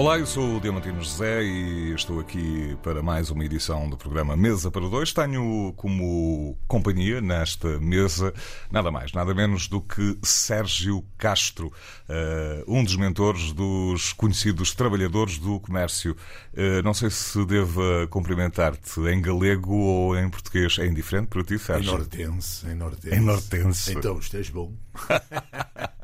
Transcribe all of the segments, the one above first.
Olá, eu sou o Diamantino José e estou aqui para mais uma edição do programa Mesa para Dois. Tenho como companhia nesta mesa nada mais, nada menos do que Sérgio Castro, eh, um dos mentores dos conhecidos trabalhadores do comércio. Eh, não sei se devo cumprimentar-te em galego ou em português. É indiferente para ti, Em Sérgio? nortense, em nortense. Em nortense. Então, estás bom.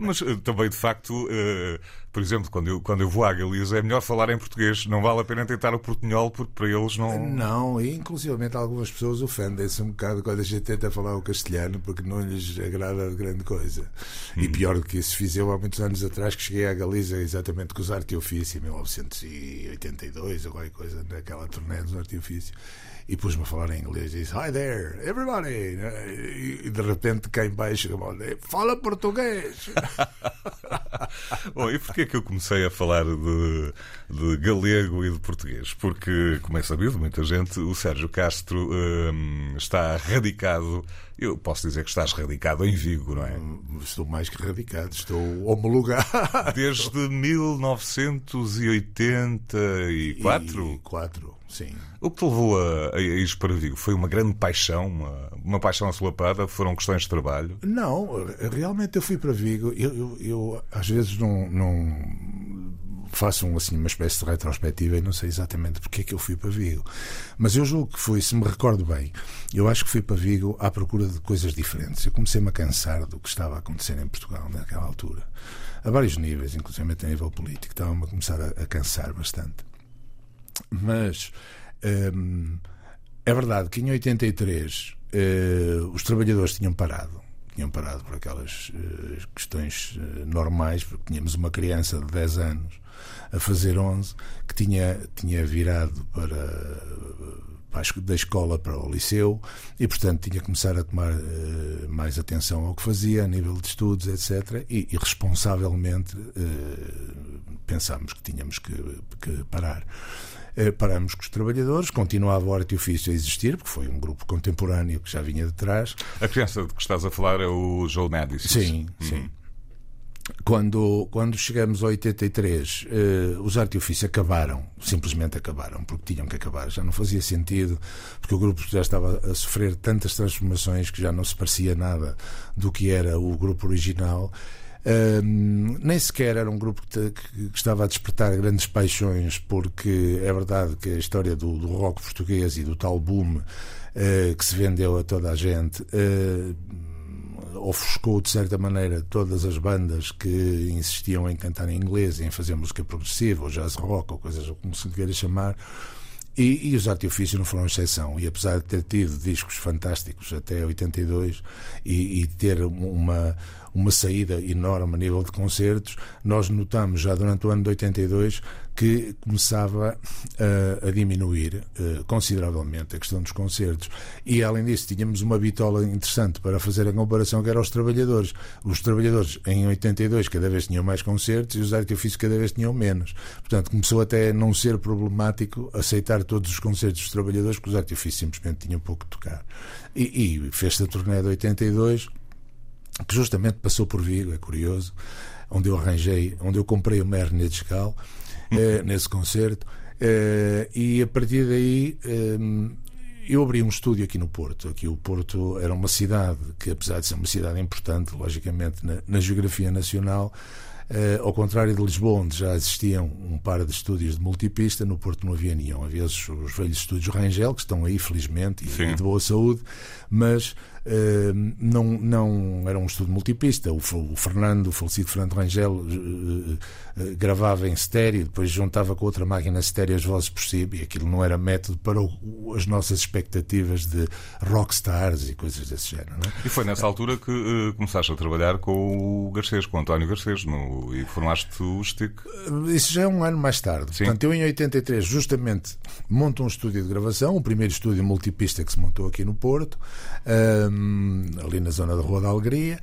Mas eh, também, de facto, eh, por exemplo, quando eu, quando eu vou à Galiza, é melhor falar em português. Não vale a pena tentar o portunhol, porque para eles não. Não, e inclusivamente algumas pessoas ofendem-se um bocado quando a gente tenta falar o castelhano porque não lhes agrada grande coisa. E pior do que isso, fiz eu há muitos anos atrás que cheguei à Galiza exatamente com os arte ofício, em 1982 ou qualquer coisa, naquela turnê dos arte e pus-me a falar em inglês e disse Hi there, everybody! E de repente cá em baixo fala português! Bom, e porquê é que eu comecei a falar de, de galego e de português? Porque, como é sabido, muita gente, o Sérgio Castro hum, está radicado. Eu posso dizer que estás radicado em Vigo, não é? Estou mais que radicado, estou homologado. Desde 1984? E quatro, sim. O que te levou a, a ir para Vigo? Foi uma grande paixão, uma, uma paixão assolapada? Foram questões de trabalho? Não, realmente eu fui para Vigo. Eu, eu, eu, às vezes não, não faço um, assim, uma espécie de retrospectiva e não sei exatamente porque é que eu fui para Vigo. Mas eu julgo que fui, se me recordo bem, eu acho que fui para Vigo à procura de coisas diferentes. Eu comecei-me a cansar do que estava a acontecer em Portugal naquela altura. A vários níveis, inclusive a nível político. Estava-me a começar a, a cansar bastante. Mas hum, é verdade que em 83 eh, os trabalhadores tinham parado. Tinham parado por aquelas eh, questões eh, normais, porque tínhamos uma criança de 10 anos a fazer 11 que tinha, tinha virado para, da escola para o liceu e, portanto, tinha que começar a tomar eh, mais atenção ao que fazia a nível de estudos, etc. E, e responsavelmente eh, pensámos que tínhamos que, que parar. Eh, Paramos com os trabalhadores, continuava o arte e ofício a existir, porque foi um grupo contemporâneo que já vinha de trás. A criança de que estás a falar é o Joe Madison. Sim, sim. Quando, quando chegamos a 83, eh, os arte ofício acabaram, simplesmente acabaram, porque tinham que acabar, já não fazia sentido, porque o grupo já estava a sofrer tantas transformações que já não se parecia nada do que era o grupo original. Ahm, nem sequer era um grupo que, que- estava a despertar grandes paixões, porque é verdade que a história do, do rock português e do tal boom eh, que se vendeu a toda a gente eh, ofuscou de certa maneira todas as bandas que insistiam em cantar em inglês, em fazer música progressiva, ou jazz rock, ou coisas como se queira chamar. E, e os e Ofício não foram exceção. E apesar de ter tido discos fantásticos até 82 e, e ter uma, uma saída enorme a nível de concertos, nós notamos já durante o ano de 82 que começava a, a diminuir eh, consideravelmente a questão dos concertos. E além disso, tínhamos uma bitola interessante para fazer a comparação que era os trabalhadores. Os trabalhadores em 82 cada vez tinham mais concertos e os Arte Ofício cada vez tinham menos. Portanto, começou até a não ser problemático aceitar todos os concertos dos trabalhadores, porque os Arte Ofício simplesmente tinham pouco de tocar. E, e fez-se a turnê de 82 que justamente passou por Vigo, é curioso, onde eu arranjei, onde eu comprei uma hérnia discal eh, nesse concerto, eh, e a partir daí eh, eu abri um estúdio aqui no Porto. Aqui o Porto era uma cidade que, apesar de ser uma cidade importante, logicamente, na, na geografia nacional, eh, ao contrário de Lisboa, onde já existiam um par de estúdios de multipista, no Porto não havia nenhum. Havia os, os velhos estúdios Rangel, que estão aí, felizmente, e, e de boa saúde, mas eh, não, não era um estúdio multipista. O, o Fernando, o falecido Fernando Rangel, eh, eh, gravava em estéreo, depois juntava com outra máquina estéreo as vozes por si, e aquilo não era método para o- as nossas expectativas de rockstars e coisas desse género. É? E foi nessa altura que começaste a trabalhar com o Garcês, com o António Garcês, no e formaste o STIC. Isso já é um ano mais tarde. Sim. Portanto, eu em 83 justamente monto um estúdio de gravação, o primeiro estúdio multipista que se montou aqui no Porto, hum, ali na zona da Rua da Alegria.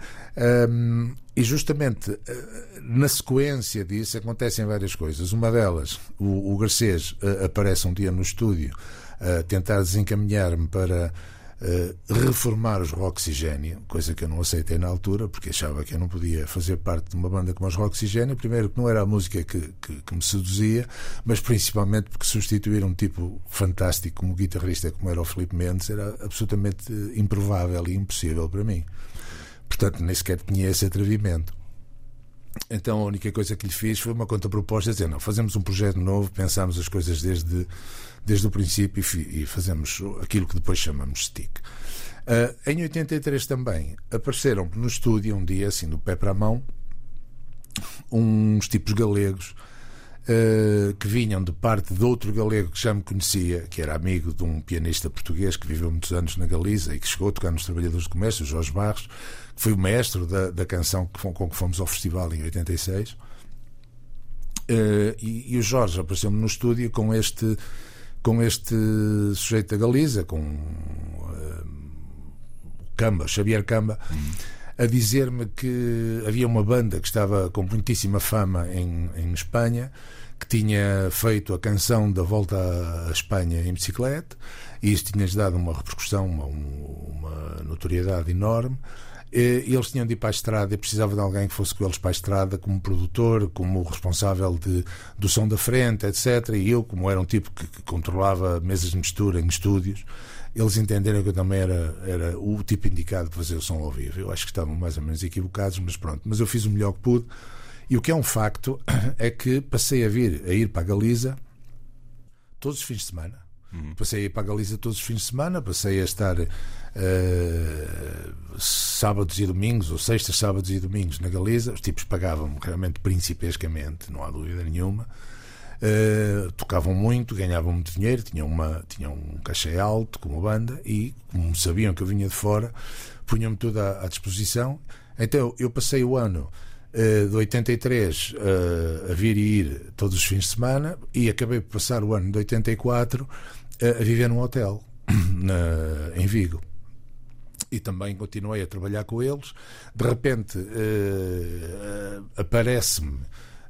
hum, e justamente eh, na sequência disso acontecem várias coisas. Uma delas, o, o Garcês eh, aparece um dia no estúdio a tentar desencaminhar-me para eh, reformar os Roxigênio, coisa que eu não aceitei na altura, porque achava que eu não podia fazer parte de uma banda como os Roxigênio. Primeiro, que não era a música que, que, que me seduzia, mas principalmente porque substituir um tipo fantástico como guitarrista, como era o Filipe Mendes, era absolutamente eh, improvável e impossível para mim. Portanto, nem sequer tinha esse atrevimento. Então a única coisa que lhe fiz foi uma contraproposta, dizer, não, fazemos um projeto novo, pensamos as coisas desde, desde o princípio e, fazemos aquilo que depois chamamos stick. Ah, em 83 também apareceram no estúdio um dia, assim, do pé para a mão, uns tipos galegos eh, que vinham de parte de outro galego que já me conhecia, que era amigo de um pianista português que viveu muitos anos na Galiza e que chegou a tocar nos Trabalhadores do Comércio, Jorge Barros, que foi o mestre da, da canção que, com que fomos ao festival em 86. Eh, e, e o Jorge apareceu-me no estúdio com este com este sujeito da Galiza, com o Camba, Xavier Camba, a dizer-me que havia uma banda que estava com muitíssima fama em, em Espanha, que tinha feito a canção da volta à Espanha em bicicleta, e isso tinha-lhes dado uma repercussão, uma, uma notoriedade enorme. E eles tinham de ir para a estrada e precisava de alguém que fosse com eles para a estrada como produtor, como responsável de, do som da frente, etc. E eu, como era um tipo que, que controlava mesas de mistura em estúdios, eles entenderam que eu também era, era o tipo indicado para fazer o som ao vivo. Eu acho que estavam mais ou menos equivocados, mas pronto. Mas eu fiz o melhor que pude. E o que é um facto é que passei a vir a ir para a Galiza todos os fins de semana. Passei a ir para a Galiza todos os fins de semana, passei a estar eh, sábados e domingos, ou sextas, sábados e domingos na Galiza. Os tipos pagavam realmente principescamente, não há dúvida nenhuma. Eh, tocavam muito, ganhavam muito dinheiro, tinham, uma, tinham um cachê alto como banda e, como sabiam que eu vinha de fora, punham-me tudo à, à disposição. Então eu passei o ano eh, de 83 eh, a vir e ir todos os fins de semana e acabei por passar o ano de 84 eh, a viver num hotel na- em Vigo e também continuei a trabalhar com eles. De repente eh, aparece-me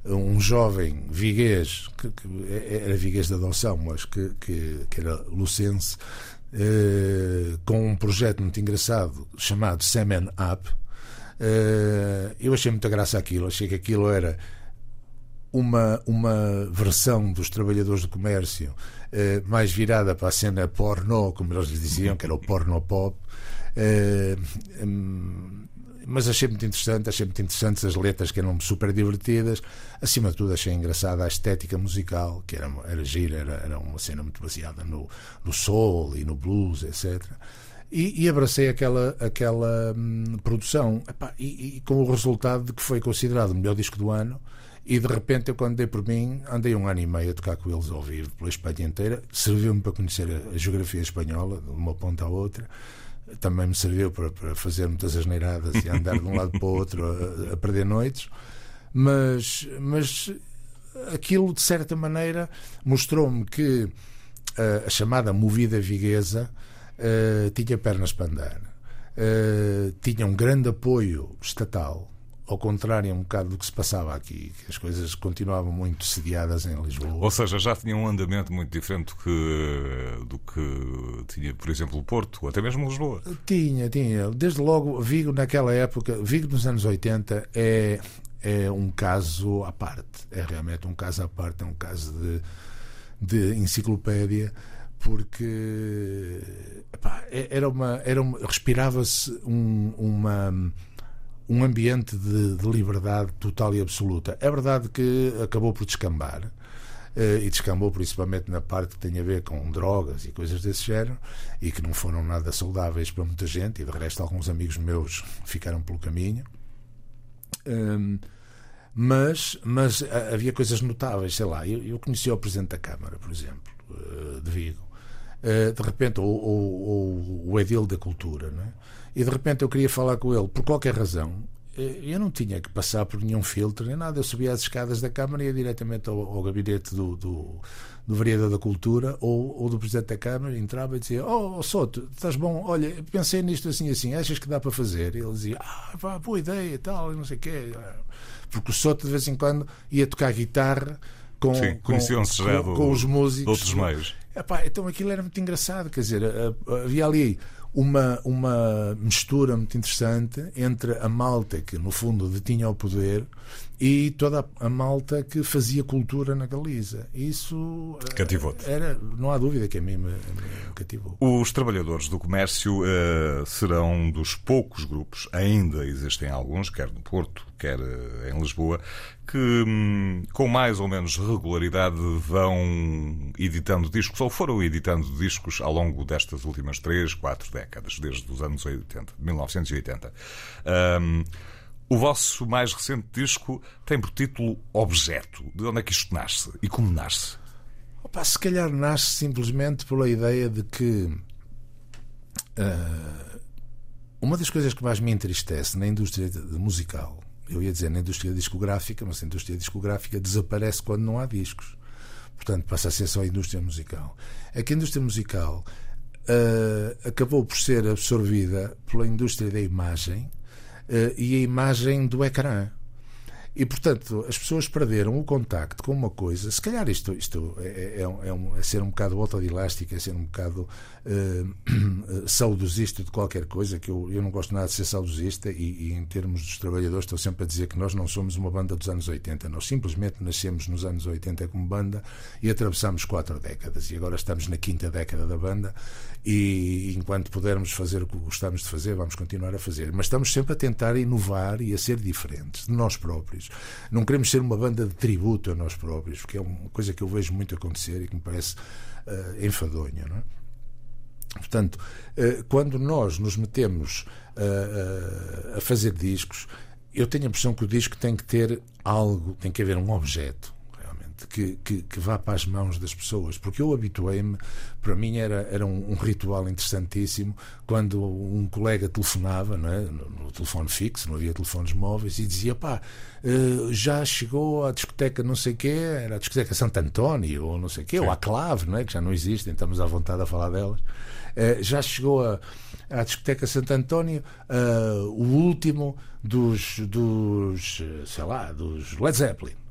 um jovem viguês, que, que era viguês de adoção, mas que, que, que era lucense, eh, com um projeto muito engraçado chamado Semen Up. Eh, eu achei muita graça aquilo, achei que aquilo era uma, uma versão dos trabalhadores do comércio eh, mais virada para a cena pornô, como eles diziam, que era o porno pop. Eh, mas achei muito interessante, achei muito interessantes as letras que eram super divertidas. Acima de tudo, achei engraçada a estética musical, que era, era gira, era, era uma cena muito baseada no, no soul e no blues, etc. E, e abracei aquela, aquela hum, produção, Epá, e, e com o resultado de que foi considerado o melhor disco do ano. E de repente, eu, quando dei por mim, andei um ano e meio a tocar com eles ao vivo pela Espanha inteira. Serviu-me para conhecer a, a geografia espanhola, de uma ponta à outra. Também me serviu para, para fazer muitas asneiradas e andar de um lado para o outro a, a perder noites. Mas, mas aquilo, de certa maneira, mostrou-me que eh, a chamada movida viguesa eh, tinha pernas para andar. Eh, tinha um grande apoio estatal, ao contrário um bocado do que se passava aqui, que as coisas continuavam muito sediadas em Lisboa. Ou seja, já tinha um andamento muito diferente do que, do que tinha, por exemplo, o Porto, ou até mesmo Lisboa. Tinha, tinha. Desde logo, Vigo naquela época, Vigo nos anos 80 é, é um caso à parte. É realmente um caso à parte, é um caso de, de enciclopédia, porque epá, é- era uma, era uma, respirava-se um, uma um ambiente de, de liberdade total e absoluta. É verdade que acabou por descambar. eh, e descambou principalmente na parte que tem a ver com drogas e coisas desse género e que não foram nada saudáveis para muita gente e de resto alguns amigos meus ficaram pelo caminho Hum, mas, mas ah, havia coisas notáveis, sei lá, eu, eu conhecia o Presidente da Câmara, por exemplo, eh, de Vigo, Eh, de repente, ou- ou o Edil da Cultura, não é? E de repente eu queria falar com ele por qualquer razão, eu não tinha que passar por nenhum filtro nem nada. Eu subia as escadas da Câmara e ia diretamente ao, ao gabinete do, do, do, Vereador da Cultura ou, ou, do Presidente da Câmara, entrava e dizia: Oh, oh Soto, estás bom? Olha, pensei nisto assim assim, achas que dá para fazer? E ele dizia: Ah, pá, boa ideia e tal, não sei o quê. Porque o Soto de vez em quando ia tocar guitarra com, Sim, com, com, com, os músicos. De outros meios. Epá, então aquilo era muito engraçado, quer dizer, havia ali uma, uma mistura muito interessante entre a malta que, no fundo, detinha o poder e toda a malta que fazia cultura na Galiza. Isso eh, cativou-te. Era, não há dúvida que a mim me, me cativou. Os trabalhadores do comércio uh, serão dos poucos grupos, ainda existem alguns, quer no Porto, quer uh, em Lisboa, que um, com mais ou menos regularidade vão editando discos, ou foram editando discos ao longo destas últimas três, quatro décadas, desde os anos 80, 1980. Um, o vosso mais recente disco tem por título Objeto. De onde é que isto nasce e como nasce? Opa, se calhar nasce simplesmente pela ideia de que uh, uma das coisas que mais me entristece na indústria musical, eu ia dizer na indústria discográfica, mas a indústria discográfica desaparece quando não há discos. Portanto, passa a ser só a indústria musical. É que a indústria musical uh, acabou por ser absorvida pela indústria da imagem e a imagem do ecrã. E, portanto, as pessoas perderam o contacto com uma coisa. Se calhar isto, isto é, é, é, um, é ser um bocado é ser um bocado uh, saudosista de qualquer coisa, que eu, eu não gosto nada de ser saudosista, e, e, em termos dos trabalhadores estou sempre a dizer que nós não somos uma banda dos anos 80. Nós simplesmente nascemos nos anos 80 como banda e atravessamos quatro décadas. E agora estamos na quinta década da banda e enquanto pudermos fazer o que gostamos de fazer, vamos continuar a fazer. Mas estamos sempre a tentar inovar e a ser diferentes de nós próprios. Não queremos ser uma banda de tributo a nós próprios, porque é uma coisa que eu vejo muito acontecer e que me parece uh, enfadonha. Não é? Portanto, uh, quando nós nos metemos uh, a fazer discos, eu tenho a impressão que o disco tem que ter algo, tem que haver um objeto que, que, que, vá para as mãos das pessoas, porque eu habituei-me, para mim era, era um, um, ritual interessantíssimo quando um colega telefonava, não é? no, no, telefone fixo, não havia telefones móveis, e dizia: pá, uh, já chegou à discoteca não sei quê, era a discoteca Santo António, ou não sei quê, Sim. ou a Clave, não é? que já não existem, estamos à vontade a falar delas. Uh, já chegou a, à discoteca Santo António uh, o último dos, dos, sei lá, dos Led Zeppelin.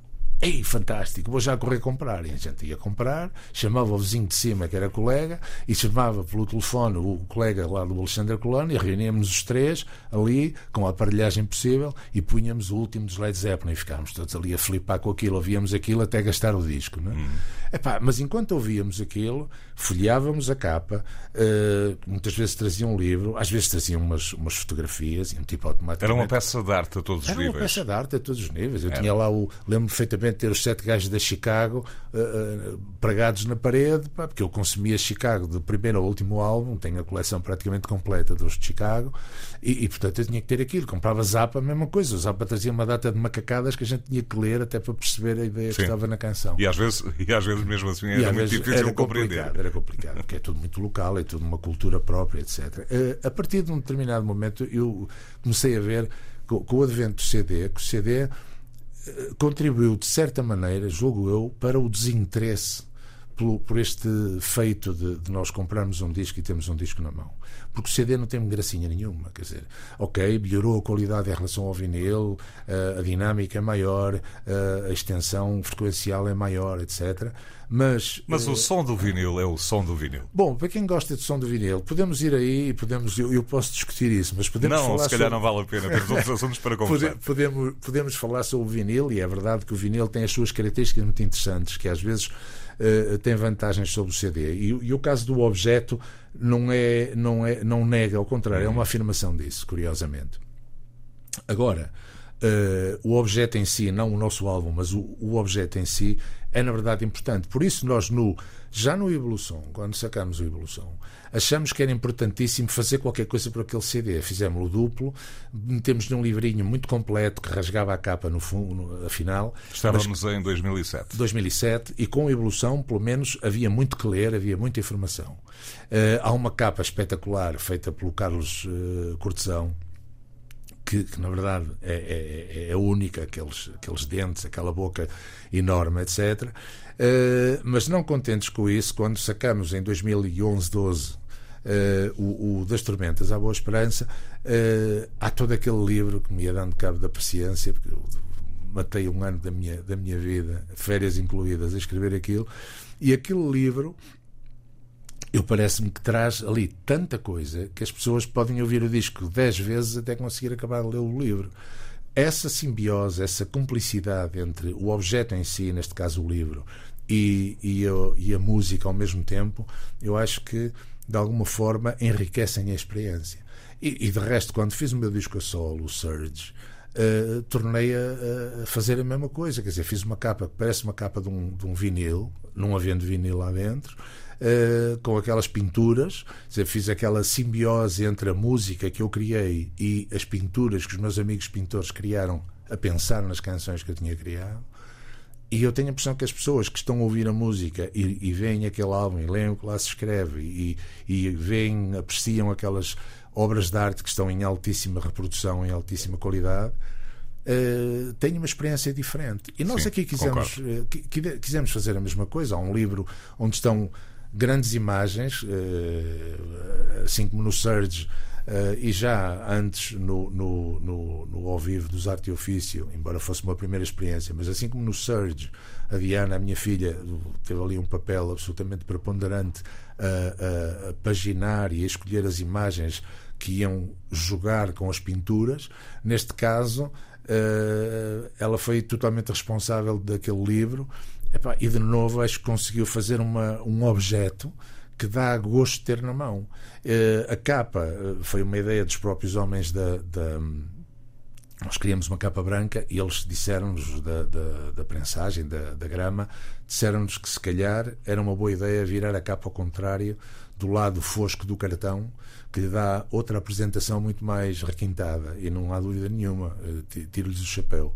Ei, fantástico, vou já correr comprar. E a gente ia comprar, chamava o vizinho de cima, que era colega, e chamava pelo telefone o colega lá do Alexandre Colano, e reuníamos os três ali, com a aparelhagem possível, e punhamos o último dos Led Zeppelin, e ficávamos todos ali a flipar com aquilo, ouvíamos aquilo até gastar o disco. Não é? Hum. Epá, mas enquanto ouvíamos aquilo, folheávamos a capa, uh, muitas vezes traziam um livro, às vezes traziam umas, umas fotografias, e um tipo automático. Era uma peça de arte a todos os níveis. Era uma peça de arte a todos os níveis. Eu era. tinha lá o. Lembro perfeitamente ter os sete gajos da Chicago uh, pregados na parede, pá, porque eu consumia Chicago do primeiro ao último álbum, tenho a coleção praticamente completa dos de Chicago, e, e portanto eu tinha que ter aquilo. Comprava Zappa, a mesma coisa. O Zappa trazia uma data de macacadas que a gente tinha que ler até para perceber a ideia Sim. que estava na canção. E às vezes, e às vezes mesmo assim era muito difícil era compreender. Era complicado, porque é tudo muito local, é tudo uma cultura própria, etc. Uh, eh, a partir de um determinado momento eu comecei a ver com, com o advento do CD, que o CD contribuiu, de certa maneira, julgo eu, para o desinteresse por, por este feito de, de, nós comprarmos um disco e temos um disco na mão. Porque o CD não tem gracinha nenhuma. Quer dizer, ok, melhorou a qualidade em relação ao vinil, a, a dinâmica é maior, a, a extensão frequencial é maior, etc. Mas, Mas o som do vinil é o som do vinil. Bom, para quem gosta de som do vinil, podemos ir aí e podemos. Eu, eu posso discutir isso, mas podemos não, falar. Não, se calhar sobre... não vale a pena, temos outros assuntos para conversar. Podemos, podemos falar sobre o vinil, e é verdade que o vinil tem as suas características muito interessantes, que às vezes tem vantagens sobre o CD. E, e, o caso do objeto não, é, não, é, não nega, ao contrário, é uma afirmação disso, curiosamente. Agora. Uh, o objeto em si, não o nosso álbum, mas o, o objeto em si, é na verdade importante. Por isso, nós, no, já no Evolução, quando sacamos o Evolução, achamos que era importantíssimo fazer qualquer coisa para aquele CD. Fizemos o duplo, metemos num livrinho muito completo que rasgava a capa no fundo, afinal. Estávamos mas, em 2007. 2007, e com a Evolução, pelo menos, havia muito que ler, havia muita informação. Uh, há uma capa espetacular feita pelo Carlos uh, Cortesão que, que na verdade é, é, é única, aqueles, aqueles dentes, aquela boca enorme, etc. Uh, mas não contentes com isso, quando sacamos em 2011, 12 uh, o, o, Das Tormentas à Boa Esperança, uh, há todo aquele livro que me ia dando cabo da paciência, porque eu matei um ano da minha, da minha vida, férias incluídas, a escrever aquilo, e aquele livro eu parece-me que traz ali tanta coisa que as pessoas podem ouvir o disco dez vezes até conseguir acabar de ler o livro. Essa simbiose, essa cumplicidade entre o objeto em si, neste caso o livro, e, e, a, e a música ao mesmo tempo, eu acho que de alguma forma enriquecem a experiência. E, e de resto, quando fiz o meu disco a solo, o Surge, uh, tornei a, a, fazer a mesma coisa. Quer dizer, fiz uma capa que parece uma capa de um, de um vinil, não havendo vinil lá dentro, uh, com aquelas pinturas. Dizer, fiz aquela simbiose entre a música que eu criei e as pinturas que os meus amigos pintores criaram a pensar nas canções que eu tinha criado. E eu tenho a impressão que as pessoas que estão a ouvir a música e, e veem aquele álbum e leem o que lá se escreve e, e veem, apreciam aquelas obras de arte que estão em altíssima reprodução, em altíssima qualidade, uh, têm uma experiência diferente. E nós Sim, aqui quisemos, uh, quisemos fazer a mesma coisa. Há um livro onde estão grandes imagens, uh, assim como no Surge Uh, e já antes no, no, no, no, ao vivo dos Arte e Ofício, embora fosse uma primeira experiência, mas assim como no Surge, a Diana, a minha filha, teve ali um papel absolutamente preponderante a, a, paginar e a escolher as imagens que iam jogar com as pinturas. Neste caso, uh, ela foi totalmente responsável daquele livro. Epá, e de novo, acho que conseguiu fazer uma, um objeto que dá gosto de ter na mão. Uh, a capa uh, foi uma ideia dos próprios homens da, da nós queríamos uma capa branca e eles disseram-nos da, da, da, prensagem, da, da grama, disseram-nos que se calhar era uma boa ideia virar a capa ao contrário, do lado fosco do cartão, que lhe dá outra apresentação muito mais requintada. E não há dúvida nenhuma, eh, tiro-lhes o chapéu.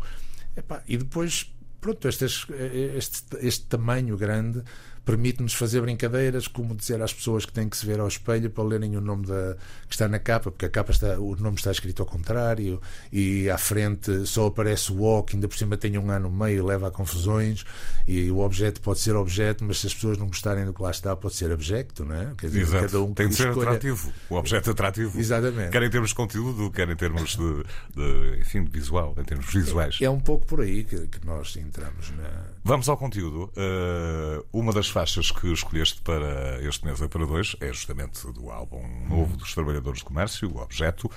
E depois, pronto, este, este, este tamanho grande permite-nos fazer brincadeiras, como dizer às pessoas que têm que se ver ao espelho para lerem o nome da, que está na capa, porque a capa está, o nome está escrito ao contrário e à frente só aparece o O, que ainda por cima tem um A no meio, leva a confusões, e o objeto pode ser objeto, mas se as pessoas não gostarem do que lá está, pode ser objeto, não é? Quer dizer, Exato. cada um tem de ser escolha... atrativo, o objeto atrativo. Exatamente. Quer em termos de conteúdo, quer em termos de, de enfim, de visual, em termos visuais. É, é um pouco por aí que, que nós entramos na. Vamos ao conteúdo. Uh, uma das faixas que escolheste para este mês para dois é justamente do álbum novo dos Trabalhadores do Comércio, o Objeto,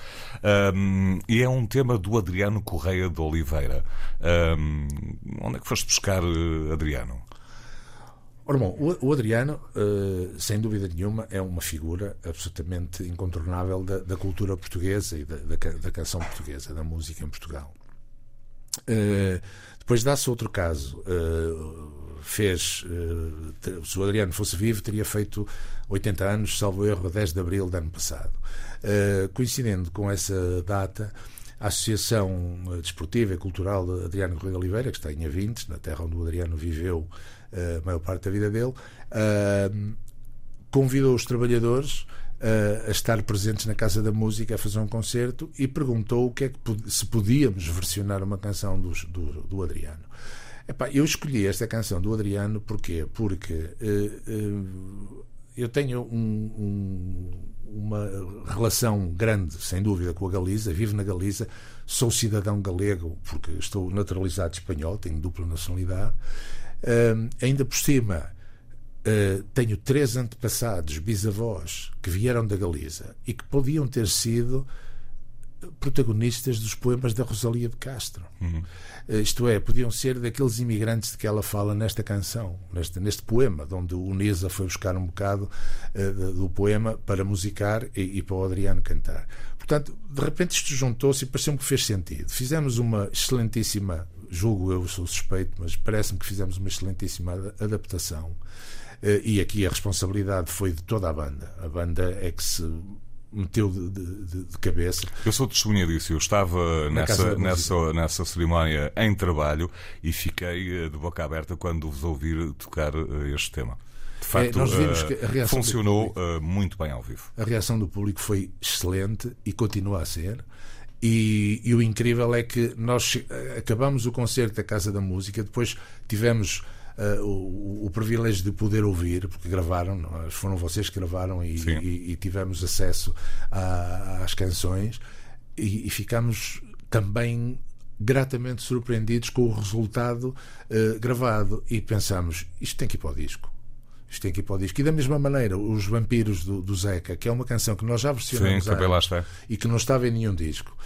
um, e é um tema do Adriano Correia de Oliveira. Um, onde é que foste buscar eh, Adriano? Ora bom, o Adriano, sem dúvida nenhuma, é uma figura absolutamente incontornável da, da cultura portuguesa e da, da, da, canção portuguesa, da música em Portugal. Depois dá-se outro caso. Uh, fez, uh, se o Adriano fosse vivo, teria feito 80 anos, salvo erro, a 10 de abril do ano passado. Uh, coincidendo com essa data, a Associação Desportiva e Cultural de Adriano Correia Oliveira, que está em Avintes, na terra onde o Adriano viveu a maior parte da vida dele, convidou os trabalhadores a estar presentes na Casa da Música a fazer um concerto e perguntou o que é que se podíamos versionar uma canção do, do, do Adriano. Epá, eu escolhi esta canção do Adriano porquê? porque uh, uh, eu tenho um, um, uma relação grande, sem dúvida, com a Galiza, vivo na Galiza, sou cidadão galego porque estou naturalizado espanhol, tenho dupla nacionalidade. Uh, ainda por cima, tenho três antepassados, bisavós, que vieram da Galiza e que podiam ter sido protagonistas dos poemas da Rosalia de Castro. Uhum. Isto é, podiam ser daqueles imigrantes de que ela fala nesta canção, neste, neste poema, onde o Nisa foi buscar um bocado uh, do poema para musicar e, e, para o Adriano cantar. Portanto, de repente isto juntou-se e pareceu-me que fez sentido. Fizemos uma excelentíssima, julgo eu, sou suspeito, mas parece-me que fizemos uma excelentíssima adaptação. Uh, e aqui a responsabilidade foi de toda a banda. A banda é que se meteu de, de, de, cabeça. Eu sou testemunha disso. Eu estava Na nessa, nessa, nessa cerimónia em trabalho e fiquei eh, de boca aberta quando vos ouvir tocar eh, este tema. De facto, é, nós vimos que a reação funcionou público, muito bem ao vivo. A reação do público foi excelente e continua a ser. E, e, o incrível é que nós acabamos o concerto da Casa da Música, depois tivemos uh, o, o, privilégio de poder ouvir, porque gravaram, foram vocês que gravaram e, e, e tivemos acesso a, às canções e, e ficámos também gratamente surpreendidos com o resultado uh, gravado e pensamos, isto tem que ir para o disco. Isto tem que ir para o disco. E da mesma maneira, Os Vampiros do, do Zeca, que é uma canção que nós já versionamos Sim, e que não estava em nenhum disco.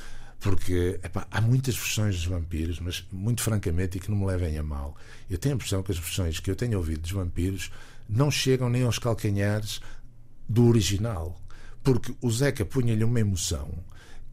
Porque epá, há muitas versões dos vampiros, mas muito francamente, e que não me levem a mal. Eu tenho a impressão que as versões que eu tenho ouvido dos vampiros não chegam nem aos calcanhares do original. Porque o Zeca punha-lhe uma emoção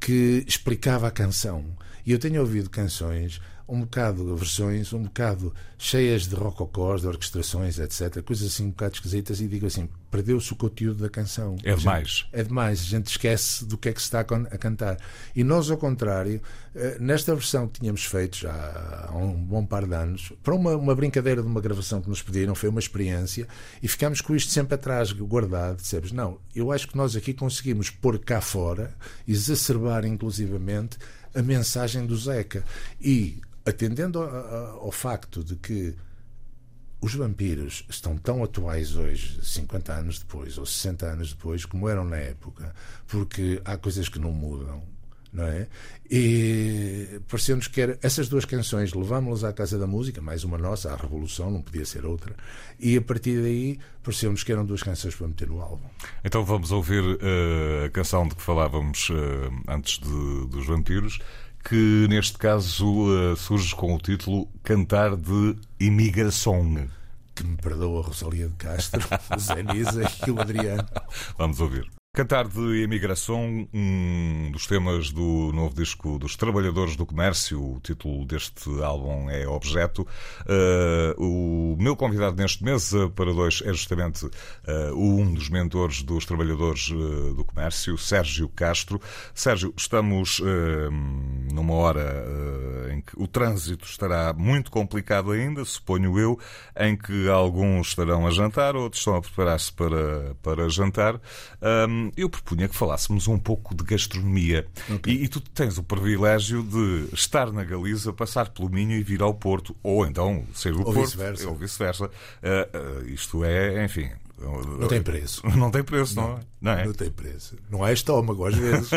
que explicava a canção. E eu tenho ouvido canções um bocado versões, um bocado cheias de rococós, de orquestrações, etc. Coisas assim um bocado esquisitas e digo assim, perdeu-se o conteúdo da canção. É demais. é demais, a gente esquece do que é que se está a cantar. E nós, ao contrário, eh, nesta versão que tínhamos feito já há um bom par de anos, para uma, uma brincadeira de uma gravação que nos pediram, foi uma experiência, e ficámos com isto sempre atrás, guardado, dissemos, não, eu acho que nós aqui conseguimos pôr cá fora, exacerbar inclusivamente a mensagem do Zeca. E atendendo ao facto de que os vampiros estão tão atuais hoje, 50 anos depois ou 60 anos depois, como eram na época, porque há coisas que não mudam, não é? E pareceu-nos que era, essas duas canções levámos-las à Casa da Música, mais uma nossa, a Revolução, não podia ser outra, e a partir daí pareceu-nos que eram duas canções para meter no álbum. Então vamos ouvir uh, a canção de que falávamos uh, antes de, dos vampiros que neste caso uh, surge com o título Cantar de Imigração. Que me perdoa a Rosalia de Castro, o Zé Nisa e o Adriano. Vamos ouvir. Cantar de Imigração, um dos temas do novo disco dos Trabalhadores do Comércio. O título deste álbum é Objeto. Uh, o meu convidado neste mês para dois é justamente uh, um dos mentores dos Trabalhadores uh, do Comércio, Sérgio Castro. Sérgio, estamos numa hora em que o trânsito estará muito complicado ainda, suponho eu, em que alguns estarão a jantar, outros estão a preparar-se para, para jantar. Um, eu propunha que falássemos um pouco de gastronomia. Okay. E, e, tu tens o privilégio de estar na Galiza, passar pelo Minho e vir ao Porto, ou então ser do ou Porto, vice ou vice-versa. Uh, uh, isto é, enfim, não tem preço. Não tem preço, não, não, é? não é? Tem preço. Não há estômago, às vezes.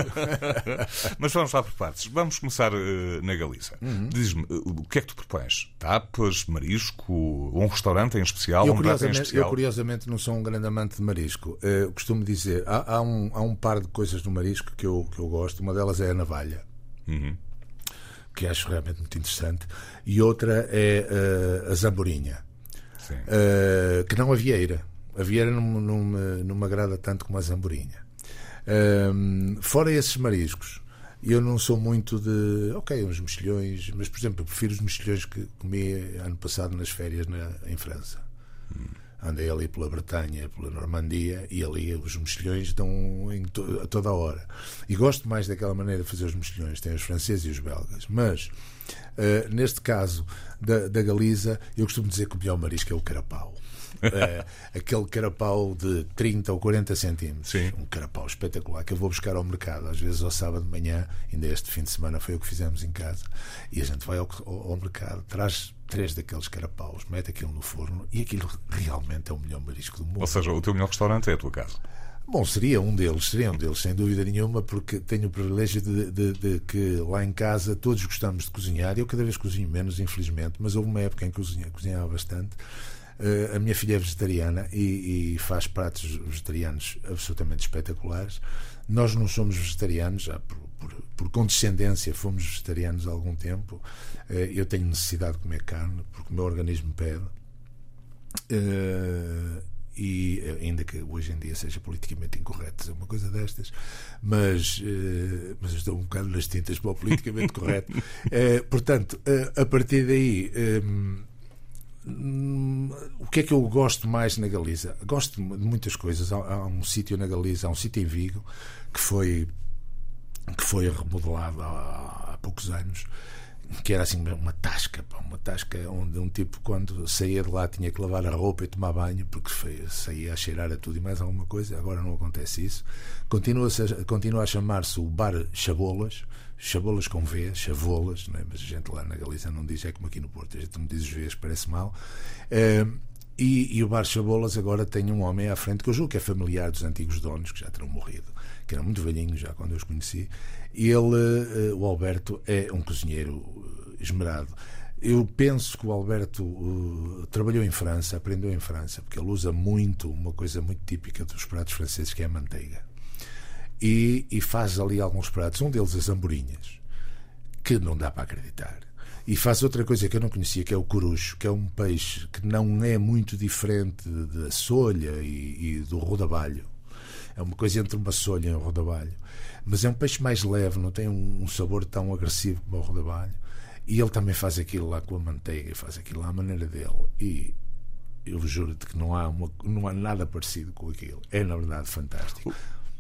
Mas vamos lá por partes. Vamos começar uh, na Galiza. Uhum. Diz-me, uh, o que é que tu propões? Tapas, marisco, um restaurante em especial, eu, um prato em especial? Eu, curiosamente, não sou um grande amante de marisco. Uh, costumo dizer, há, há, um, há um par de coisas no marisco que eu, que eu gosto. Uma delas é a navalha. Uhum. Que acho realmente muito interessante. E outra é a zamborinha. Que não a vieira a Vieira não, não, me, não me agrada tanto como a Zamborinha. Um, fora esses mariscos, eu não sou muito de. Ok, uns mexilhões, mas por exemplo, eu prefiro os mexilhões que comi ano passado nas férias na, em França. Hum. Andei ali pela Bretanha, pela Normandia e ali os mexilhões estão to, a toda a hora. E gosto mais daquela maneira de fazer os mexilhões. Tem os franceses e os belgas. Mas, uh, neste caso da, da Galiza, eu costumo dizer que o melhor marisco é o carapau é, aquele carapau de 30 ou 40 centímetros. Sim. Um carapau espetacular que eu vou buscar ao mercado, às vezes ao sábado de manhã, ainda este fim de semana foi o que fizemos em casa. E a gente vai ao, ao, mercado, traz três daqueles carapaus, mete aquilo no forno e aquilo realmente é o melhor marisco do mundo. Ou seja, o teu melhor restaurante é a tua casa. Bom, seria um deles, seria um deles, sem dúvida nenhuma, porque tenho o privilégio de, de, de, que lá em casa todos gostamos de cozinhar. Eu cada vez cozinho menos, infelizmente, mas houve uma época em que cozinhava, cozinhava bastante. Uh, a minha filha é vegetariana e, e, faz pratos vegetarianos absolutamente espetaculares. Nós não somos vegetarianos, já por, por, por condescendência fomos vegetarianos há algum tempo. Uh, eu tenho necessidade de comer carne porque o meu organismo pede. Uh, e ainda que hoje em dia seja politicamente incorreto dizer uma coisa destas, mas, mas estou um bocado nas tintas para o politicamente correto. Portanto, a partir daí. Hum, o que é que eu gosto mais na Galiza? Gosto de muitas coisas. Há, há um sítio na Galiza, há um sítio em Vigo que foi que foi remodelado há, há poucos anos que era assim uma tasca, uma tasca onde um tipo quando saía de lá tinha que lavar a roupa e tomar banho porque saía a cheirar a tudo e mais alguma coisa. Agora não acontece isso. Continua a, continua a chamar-se o Bar Chabolas, Chabolas com V, Chavolas, é? mas a gente lá na Galiza não diz, é como aqui no Porto, a gente não diz os Vs, parece mal. Uh, e, e, o Bar Chabolas agora tem um homem à frente que eu julgo que é familiar dos antigos donos, que já terão morrido, que eram muito velhinhos já quando eu os conheci. Ele, uh, o Alberto, é um cozinheiro uh, esmerado. Eu penso que o Alberto uh, trabalhou em França, aprendeu em França, porque ele usa muito uma coisa muito típica dos pratos franceses, que é a manteiga. E, e faz ali alguns pratos, um deles as amborinhas, que não dá para acreditar e faz outra coisa que eu não conhecia, que é o corucho, que é um peixe que não é muito diferente da solha e, e do rodabalho. É uma coisa entre uma solha e um rodabalho. Mas é um peixe mais leve, não tem um sabor tão agressivo como o rodabalho. E ele também faz aquilo lá com a manteiga, faz aquilo lá à maneira dele. E eu juro-te que não há, uma, não há nada parecido com aquilo. É, na verdade, fantástico.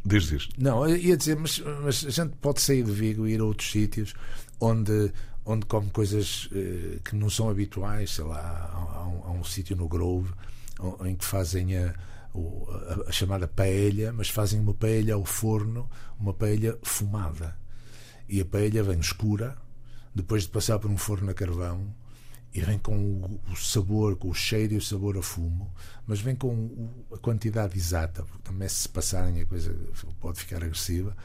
Diz isto. Não, ia dizer, mas, mas a gente pode sair de Vigo e ir a outros sítios onde, onde come coisas eh, que não são habituais, sei lá, há, um, há um sítio no Grove em que fazem a, a, a, chamada paella, mas fazem uma paella ao forno, uma paella fumada. E a paella vem escura, depois de passar por um forno a carvão, e vem com o, o sabor, com o cheiro e o sabor a fumo, mas vem com o, a quantidade exata, porque também se passarem a coisa pode ficar agressiva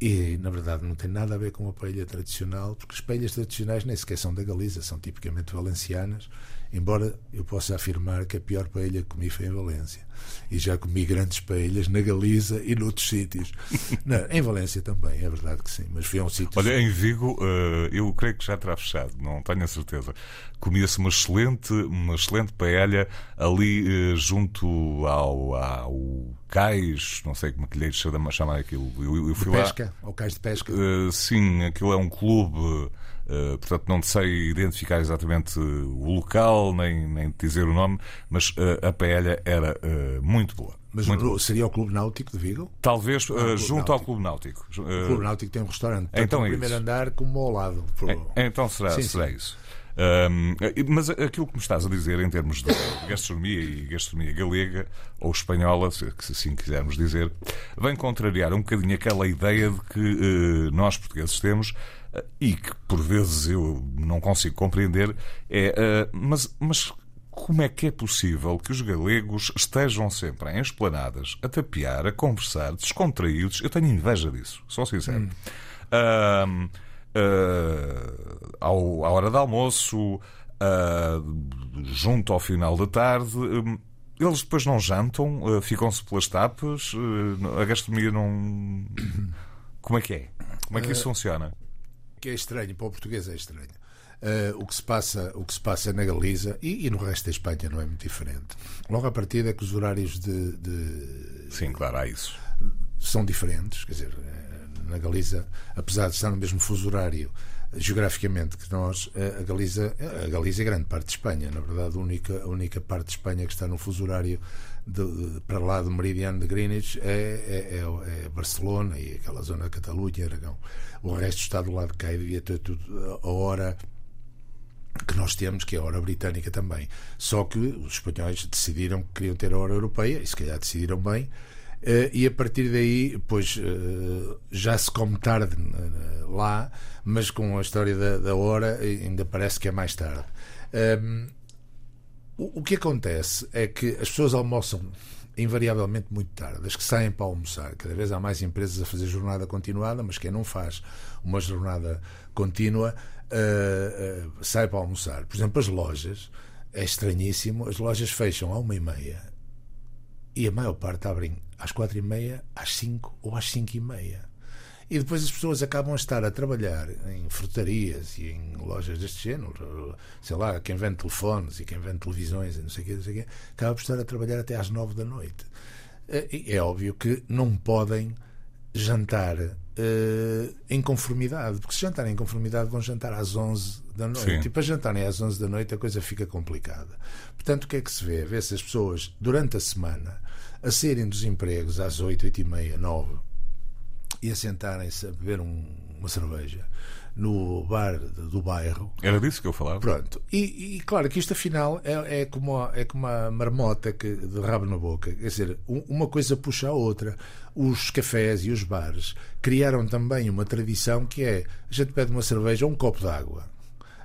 e, na verdade, não tem nada a ver com a paella tradicional, porque as paelhas tradicionais nem sequer são da Galiza, são tipicamente valencianas, embora eu possa afirmar que a pior paella que comi foi em Valência. E já comi grandes paelhas na Galiza e noutros sítios. Não, em Valência também, é verdade que sim, mas fui a um sítio. Olha, em Vigo, uh, eu creio que já terá fechado, não tenho a certeza. Comia-se uma excelente, uma excelente paella ali uh, junto ao, ao cais, não sei como é que lhe chamar aquilo. Eu, eu fui de pesca, lá, ao cais de pesca. Uh, sim, aquilo é um clube Uh, portanto, não sei identificar exatamente o local, nem, nem dizer o nome, mas uh, a paella era uh, muito boa. Mas muito seria o Clube Náutico de Vigo? Talvez junto Náutico. ao Clube Náutico. o Clube Náutico tem um restaurante, tanto então no é primeiro isso. andar como ao lado. Por... É, então será, sim, será sim. isso. Um, mas aquilo que me estás a dizer em termos de gastronomia e gastronomia galega ou espanhola, se assim quisermos dizer, vem contrariar um bocadinho aquela ideia de que uh, nós portugueses temos e que por vezes eu não consigo compreender é uh, mas, mas como é que é possível que os galegos estejam sempre em esplanadas a tapear, a conversar, descontraídos? Eu tenho inveja disso, sou sincero. Hum. Uh, uh, ao, à hora de almoço, junto ao final da tarde, eles depois não jantam, ficam-se pelas tapas, a gastronomia não. Como é que é? Como é que isso funciona? Que é estranho, para o português é estranho. Uh, o, que se passa, o que se passa na Galiza e, e, no resto da Espanha não é muito diferente. Logo a partir é que os horários de, de, Sim, claro, há isso. São diferentes, quer dizer, eh, na Galiza, apesar de estar no mesmo fuso horário geograficamente que nós, eh, a Galiza, a Galiza é grande parte de Espanha, na verdade, a única, a única parte de Espanha que está no fuso horário de, para lá do meridiano de Greenwich é, é, é, é, Barcelona e aquela zona de Catalunha, Aragão. O resto está do lado de cá e devia ter tudo a hora que nós temos, que é a hora britânica também. Só que os espanhóis decidiram que queriam ter a hora europeia, e se calhar decidiram bem, Uh, e a partir daí, pois uh, já se come tarde uh, lá, mas com a história da, da, hora ainda parece que é mais tarde. Ehm, o, que acontece é que as pessoas almoçam invariavelmente muito tarde, as que saem para almoçar. Cada vez há mais empresas a fazer jornada continuada, mas quem não faz uma jornada contínua sai para almoçar. Por exemplo, as lojas, é estranhíssimo, as lojas fecham à uma e meia e a maior parte abrem às quatro e meia, às cinco ou às cinco e meia. E depois as pessoas acabam a estar a trabalhar em frutarias e em lojas deste género, sei lá, quem vende telefones e quem vende televisões e não sei o quê, não sei o quê acaba por estar a trabalhar até às nove da noite. É, é óbvio que não podem jantar uh, em conformidade, porque se jantarem em conformidade vão jantar às 11 da noite. Sim. E para jantarem às 11 da noite a coisa fica complicada. Portanto, o que é que se vê? Vê-se as pessoas durante a semana a saírem dos empregos às 8, 8 e meia, 9 e a sentarem-se a beber um, uma cerveja no bar do bairro. Era disso que eu falava. Pronto. E, e claro que isto afinal é, é, como, a, é como a marmota que, de rabo na boca. Quer dizer, uma coisa puxa a outra. Os cafés e os bares criaram também uma tradição que é a gente pede uma cerveja ou um copo de água.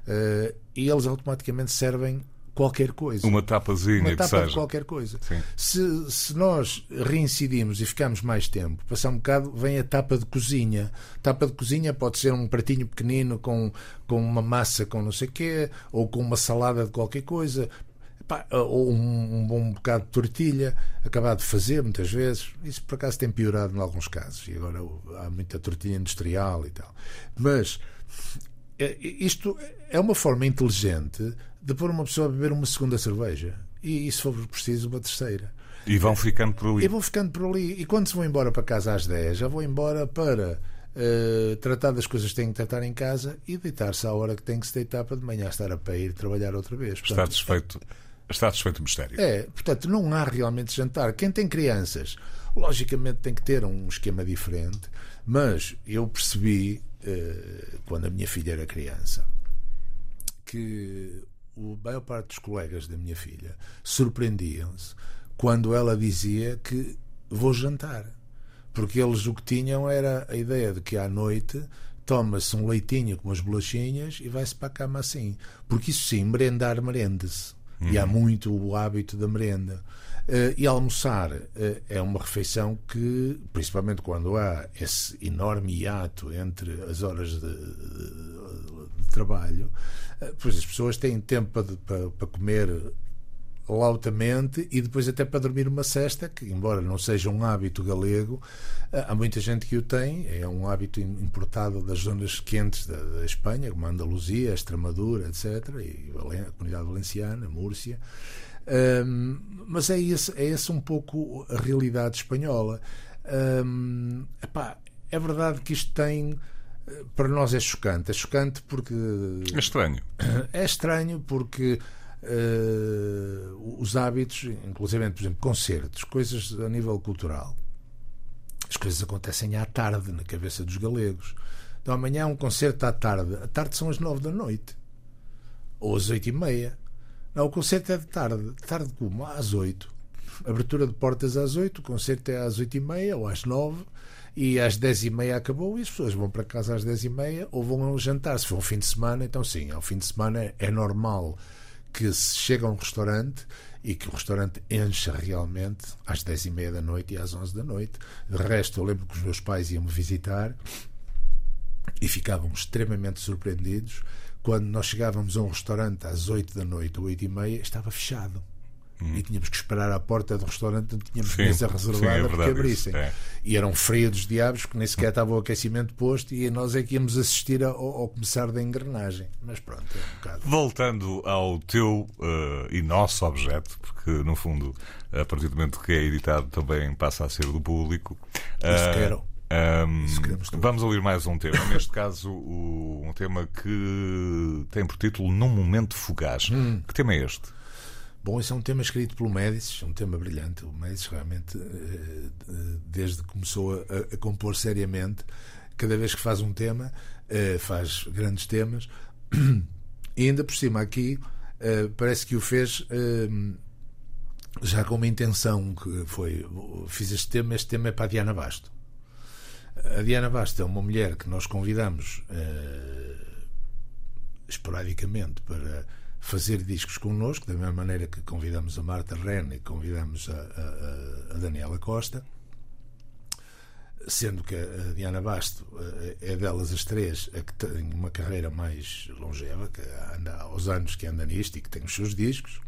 Uh, e eles automaticamente servem qualquer coisa. Uma tapazinha uma que tapa seja. de qualquer coisa. Se, se nós reincidimos e ficamos mais tempo, passar um bocado, vem a tapa de cozinha. Tapa de cozinha pode ser um pratinho pequenino com, com uma massa com não sei o quê, ou com uma salada de qualquer coisa. ou um, um, bom bocado de tortilha acabado de fazer muitas vezes isso por acaso tem piorado em alguns casos e agora há muita tortilha industrial e tal mas é, isto é uma forma inteligente de pôr uma pessoa a beber uma segunda cerveja e, se for preciso, uma terceira. E vão ficando por ali. E vão ficando por ali. E quando se vão embora para casa às 10, já vão embora para uh, tratar das coisas que têm que tratar em casa e deitar-se à hora que tem que se deitar para de manhã estar a pé e ir trabalhar outra vez. Portanto, está desfeito. Está desfeito o mistério. É, portanto, não há realmente jantar. Quem tem crianças, logicamente tem que ter um esquema diferente, mas eu percebi eh, quando a minha filha era criança, que a maior parte dos colegas da minha filha surpreendiam-se quando ela dizia que vou jantar. Porque eles o que tinham era a ideia de que à noite toma-se um leitinho com umas bolachinhas e vai-se para a cama assim. Porque isso sim, merendar merende-se. Uhum. E há uhum. muito o hábito da merenda. Uh, e almoçar uh, é uma refeição que, principalmente quando há esse enorme hiato entre as horas de, de, de trabalho, uh, pois as pessoas têm tempo para, para, para comer lautamente e depois até para dormir uma cesta, que embora não seja um hábito galego, há muita gente que o tem, é um hábito importado das zonas quentes da, da Espanha, como a Andaluzia, a Extremadura, etc., e a Comunidade Valenciana, a Múrcia. Um, mas é esse, é esse um pouco a realidade espanhola. Um, epá, é verdade que isto tem. Para nós é chocante. É chocante porque. É estranho. É estranho porque uh, os hábitos, inclusive, por exemplo, concertos, coisas a nível cultural, as coisas acontecem à tarde na cabeça dos galegos. Então amanhã é um concerto à tarde. À tarde são as nove da noite. Ou às oito e meia. Não, o concerto é de tarde. De tarde como? Às 8. Abertura de portas às 8, o concerto é às 8 e meia ou às 9 e às 10 e meia acabou e as pessoas vão para casa às 10 e meia ou vão jantar. Se for um fim de semana, então sim, ao fim de semana é normal que se chega a um restaurante e que o restaurante encha realmente às 10 e meia da noite e às 11 da noite. De resto, eu lembro que os meus pais iam me visitar e ficavam extremamente surpreendidos quando nós chegávamos a um restaurante às 8 da noite ou 8 e meia, estava fechado. E tínhamos que esperar à porta do restaurante onde tínhamos sim, mesa reservada sim, é para que abrissem. É. E era um frio dos diabos que nem sequer estava o aquecimento posto e nós é que íamos assistir ao, ao começar da engrenagem. Mas pronto, é um bocado. Voltando ao teu uh, e nosso objeto, porque no fundo, a partir do momento que é editado, também passa a ser do público. Isso uh, quero. Um, vamos ouvir mais um tema. Neste caso, o, um tema que tem por título Num Momento Fugaz. Hum. Que tema é este? Bom, esse é um tema escrito pelo Médicis, um tema brilhante. O Médicis realmente, eh, eh, desde que começou a, a, compor seriamente, cada vez que faz um tema, eh, faz grandes temas. E ainda por cima, aqui, parece que o fez já com uma intenção que foi fiz este tema, este tema é para a Diana Basto a Diana Basta é uma mulher que nós convidamos esporadicamente para fazer discos connosco, da mesma maneira que convidamos a Marta Renner e convidamos a, a, a, Daniela Costa, sendo que a Diana Basto é delas as três a que tem uma carreira mais longeva, que anda aos anos que anda nisto e que tem os seus discos.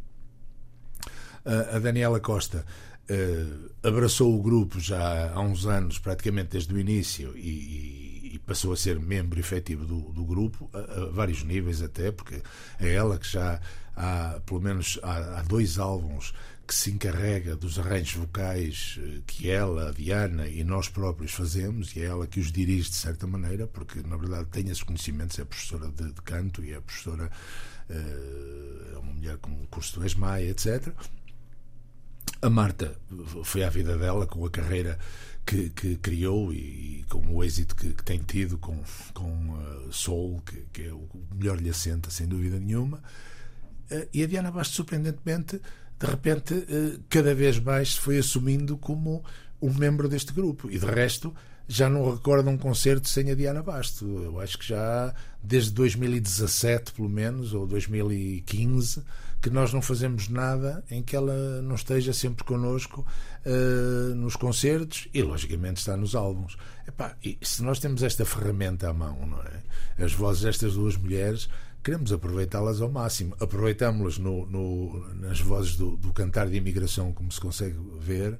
A Daniela Costa uh, abraçou o grupo já há uns anos, praticamente desde o início, e, e passou a ser membro efetivo do, do grupo, a, a, vários níveis até, porque é ela que já há, pelo menos, há, há dois álbuns que se encarrega dos arranjos vocais eh, que ela, a Diana e nós próprios fazemos, e é ela que os dirige de certa maneira, porque na verdade tem esses conhecimentos, é professora de, de canto e é professora, eh, é uma mulher com curso do ESMAI, etc. A Marta foi à vida dela com a carreira que, que criou e, e, com o êxito que, que tem tido com, com uh, Soul, que, que, é o melhor lhe assenta, sem dúvida nenhuma. Uh, e a Diana Bastos, surpreendentemente, de repente, uh, cada vez mais se foi assumindo como um membro deste grupo. E de resto, já não recordo um concerto sem a Diana Basto. Eu acho que já desde 2017, pelo menos, ou 2015 que nós não fazemos nada em que ela não esteja sempre connosco uh, nos concertos e, logicamente, está nos álbuns. Epá, e se nós temos esta ferramenta à mão, não é? As vozes destas duas mulheres, queremos aproveitá-las ao máximo. Aproveitámos-las no, no, nas vozes do, do cantar de imigração, como se consegue ver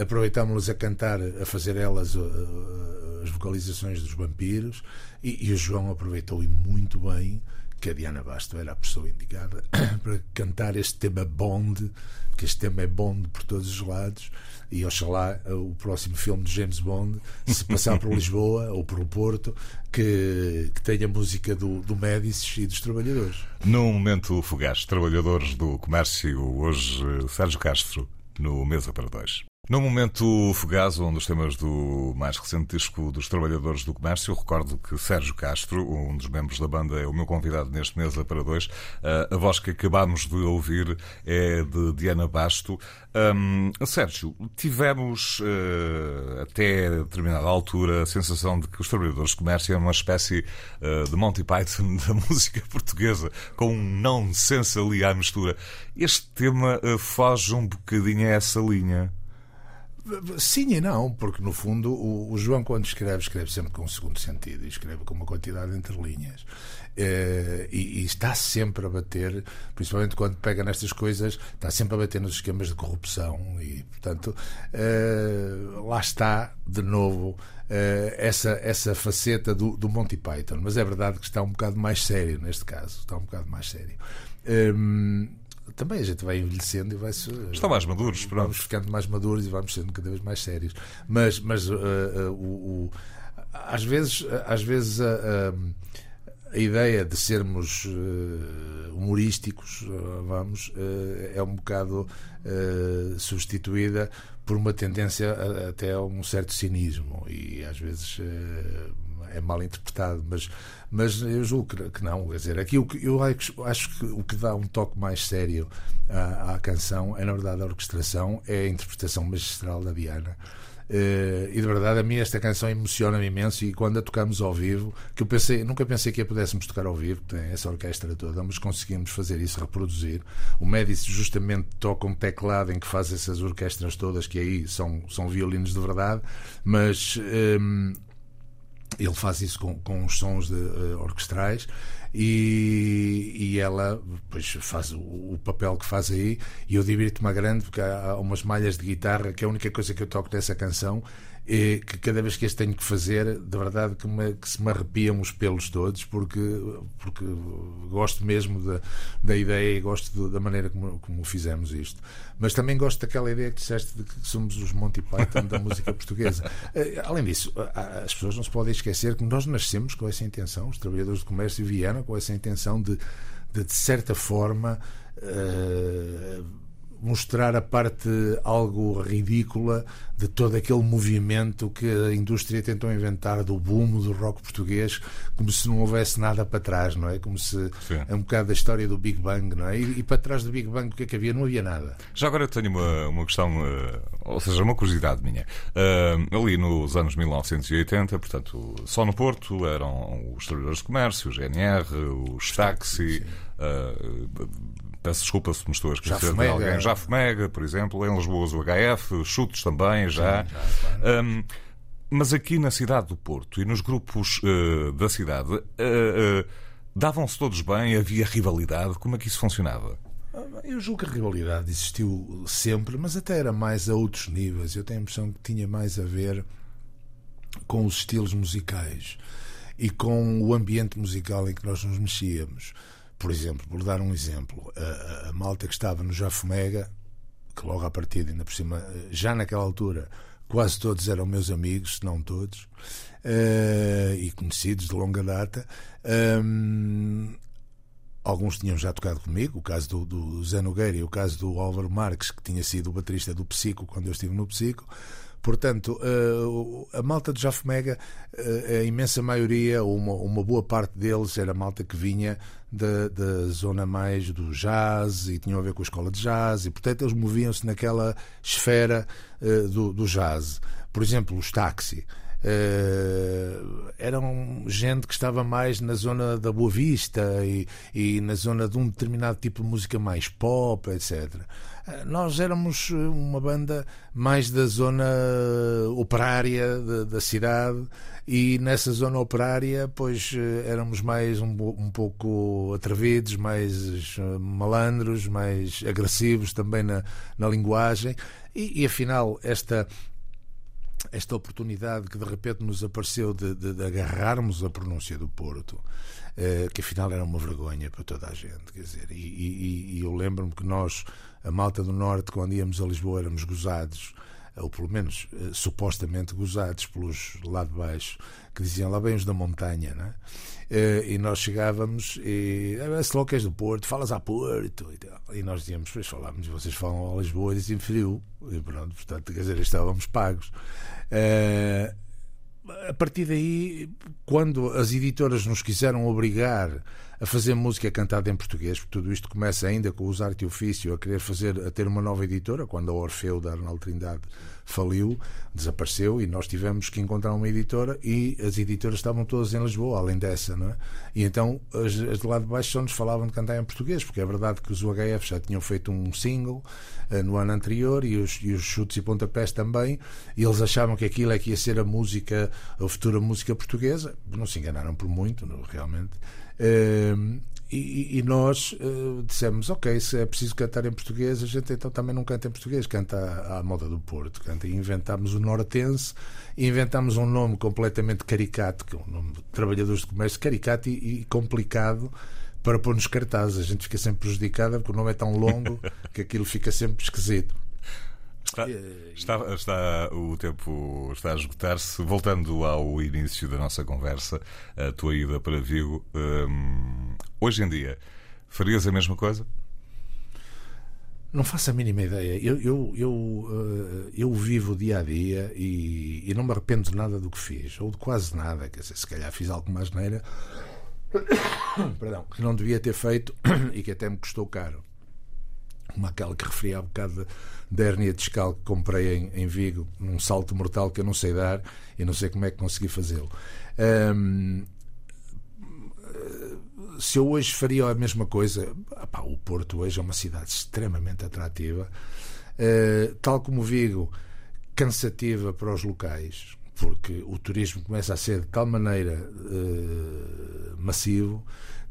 aproveitámos-las a cantar, a fazer elas uh, as vocalizações dos vampiros e, e, o João aproveitou e muito bem que a Diana Basto era a pessoa indicada para cantar este tema Bond, que este tema é Bond por todos os lados. E oxalá o próximo filme de James Bond, se passar por Lisboa ou por Porto, que, que tenha música do, do Médicis e dos trabalhadores. Num momento fugaz, trabalhadores do comércio, hoje Sérgio Castro, no Mesa para Dois. No momento fugaz, um dos temas do mais recente disco dos Trabalhadores do Comércio, recordo que Sérgio Castro, um dos membros da banda, é o meu convidado neste Mesa para Dois. A voz que acabámos de ouvir é de Diana Basto. Um, Sérgio, tivemos uh, até determinada altura a sensação de que os Trabalhadores do Comércio é uma espécie uh, de Monty Python da música portuguesa, com um não-sense ali à mistura. Este tema uh, foge um bocadinho a essa linha. Sim e não, porque no fundo o, o, João, quando escreve, escreve sempre com um segundo sentido e escreve com uma quantidade entre linhas. É, e, e, está sempre a bater, principalmente quando pega nestas coisas, está sempre a bater nos esquemas de corrupção e, portanto, é, lá está de novo é, essa, essa faceta do, do Monty Python. Mas é verdade que está um bocado mais sério neste caso, está um bocado mais sério. Hum, também a gente vai envelhecendo e vai se estão mais maduros pronto. vamos ficando mais maduros e vamos sendo cada vez mais sérios mas mas uh, uh, o, o, às vezes às vezes a, a, a ideia de sermos uh, humorísticos vamos é um bocado substituída por uma tendência a, até a um certo cinismo e às vezes é mal interpretado, mas, mas eu julgo que, que não. Quer dizer, aqui que, eu acho, que o que dá um toque mais sério à, à canção é, na verdade, a orquestração, é a interpretação magistral da Diana. Uh, e de verdade, a mim esta canção emociona-me imenso. E quando a tocamos ao vivo, que eu pensei, nunca pensei que a pudéssemos tocar ao vivo, tem essa orquestra toda, mas conseguimos fazer isso, reproduzir. O Médici justamente toca um teclado em que faz essas orquestras todas, que aí são, são violinos de verdade, mas. Ehm, ele faz isso com, com os sons de, uh, orquestrais e, e ela pois, faz o, o, papel que faz aí. E eu divirto-me a grande porque há, umas malhas de guitarra que é a única coisa que eu toco dessa canção e que cada vez que as tenho que fazer, de verdade que, me, que se me arrepiam os pelos todos, porque, porque gosto mesmo da, da ideia e gosto da maneira como, como fizemos isto. Mas também gosto daquela ideia que disseste de que somos os Monty Python da música portuguesa. Eh, além disso, as pessoas não se podem esquecer que nós nascemos com essa intenção, os trabalhadores do comércio vieram com essa intenção de, de, de certa forma. Uh, mostrar a parte algo ridícula de todo aquele movimento que a indústria tentou inventar do boom do rock português, como se não houvesse nada para trás, não é? Como se Sim. é um bocado da história do Big Bang, não é? E, e, para trás do Big Bang o que é que havia? Não havia nada. Já agora tenho uma, uma questão, uh, ou seja, uma curiosidade minha. Uh, ali nos anos 1980, portanto, só no Porto eram os trabalhadores de comércio, o GNR, os táxi. Uh, Peço desculpa se me estou a esquecer de alguém. Já Fomega, por exemplo, em Lisboa o HF, Chutos também, já. Sim, já claro. um, mas aqui na cidade do Porto e nos grupos uh, da cidade, uh, uh, davam-se todos bem? Havia rivalidade? Como é que isso funcionava? Eu julgo que a rivalidade existiu sempre, mas até era mais a outros níveis. Eu tenho a impressão que tinha mais a ver com os estilos musicais e com o ambiente musical em que nós nos mexíamos. Por exemplo, por dar um exemplo, a, a malta que estava no Jafomega, que logo à partida, ainda por cima, já naquela altura, quase todos eram meus amigos, se não todos, uh, e conhecidos de longa data. Um, Alguns tinham já tocado comigo, o caso do, do Zé Nogueira e o caso do Álvaro Marques, que tinha sido o baterista do Psico quando eu estive no Psico. Portanto, a malta de Jafomega, a imensa maioria, uma, uma boa parte deles, era malta que vinha da, da zona mais do jazz e tinham a ver com a escola de jazz, e portanto eles moviam-se naquela esfera do, do jazz. Por exemplo, os táxi. Uh, eram gente que estava mais na zona da Boa Vista e, e, na zona de um determinado tipo de música mais pop, etc. Uh, nós éramos uma banda mais da zona operária de, da cidade e nessa zona operária, pois eh, éramos mais um, um pouco atrevidos, mais malandros, mais agressivos também na, na linguagem e, e afinal esta esta oportunidade que de repente nos apareceu de, de, de agarrarmos a pronúncia do Porto, eh, que afinal era uma vergonha para toda a gente. Quer dizer, e, e, e eu lembro-me que nós, a malta do Norte, quando íamos a Lisboa, éramos gozados, ou pelo menos eh, supostamente gozados pelos lá de baixo, que diziam lá bem os da montanha, né? E nós chegávamos e se logo és do Porto, falas a Porto e, e nós dizíamos, pois falávamos, vocês falam a Lisboa dizem frio e pronto, portanto, quer dizer, estávamos pagos. Uh, a partir daí, quando as editoras nos quiseram obrigar a fazer música cantada em português, porque tudo isto começa ainda com os arte e ofício a querer fazer, a ter uma nova editora, quando a Orfeu da Arnaldo Trindade faliu, desapareceu e nós tivemos que encontrar uma editora e as editoras estavam todas em Lisboa, além dessa, não é? E então as, as de lá de baixo só nos falavam de cantar em português, porque é verdade que os UHF já tinham feito um single uh, no ano anterior e os, e os chutes e pontapés também, e eles achavam que aquilo é que ia ser a música, a futura música portuguesa, não se enganaram por muito, não, realmente. Uh, e, e, nós uh, dissemos, ok, se é preciso cantar em português, a gente então também não canta em português, canta à, à moda do Porto. Canta, e inventámos o Nortense, e inventámos um nome completamente caricato, que é um nome de trabalhadores de comércio, caricato e, e complicado para pôr nos cartazes. A gente fica sempre prejudicada porque o nome é tão longo que aquilo fica sempre esquisito. Está, está, está, o tempo está a esgotar-se. Voltando ao início da nossa conversa, a tua ida para Vigo, hum, hoje em dia, farias a mesma coisa? Não faço a mínima ideia. Eu, eu, eu, eh, eu vivo dia a dia e, e, não me arrependo de nada do que fiz, ou de quase nada. Quer dizer, se calhar fiz algo mais neira Perdão, que não devia ter feito e que até me custou caro. Como aquela que referi há bocado da hérnia discal que comprei em, em Vigo, num salto mortal que eu não sei dar e não sei como é que consegui fazê-lo. se eu hoje faria a mesma coisa, o Porto hoje é uma cidade extremamente atrativa, uh, tal como Vigo, cansativa para os locais, porque o turismo começa a ser de tal maneira uh, massivo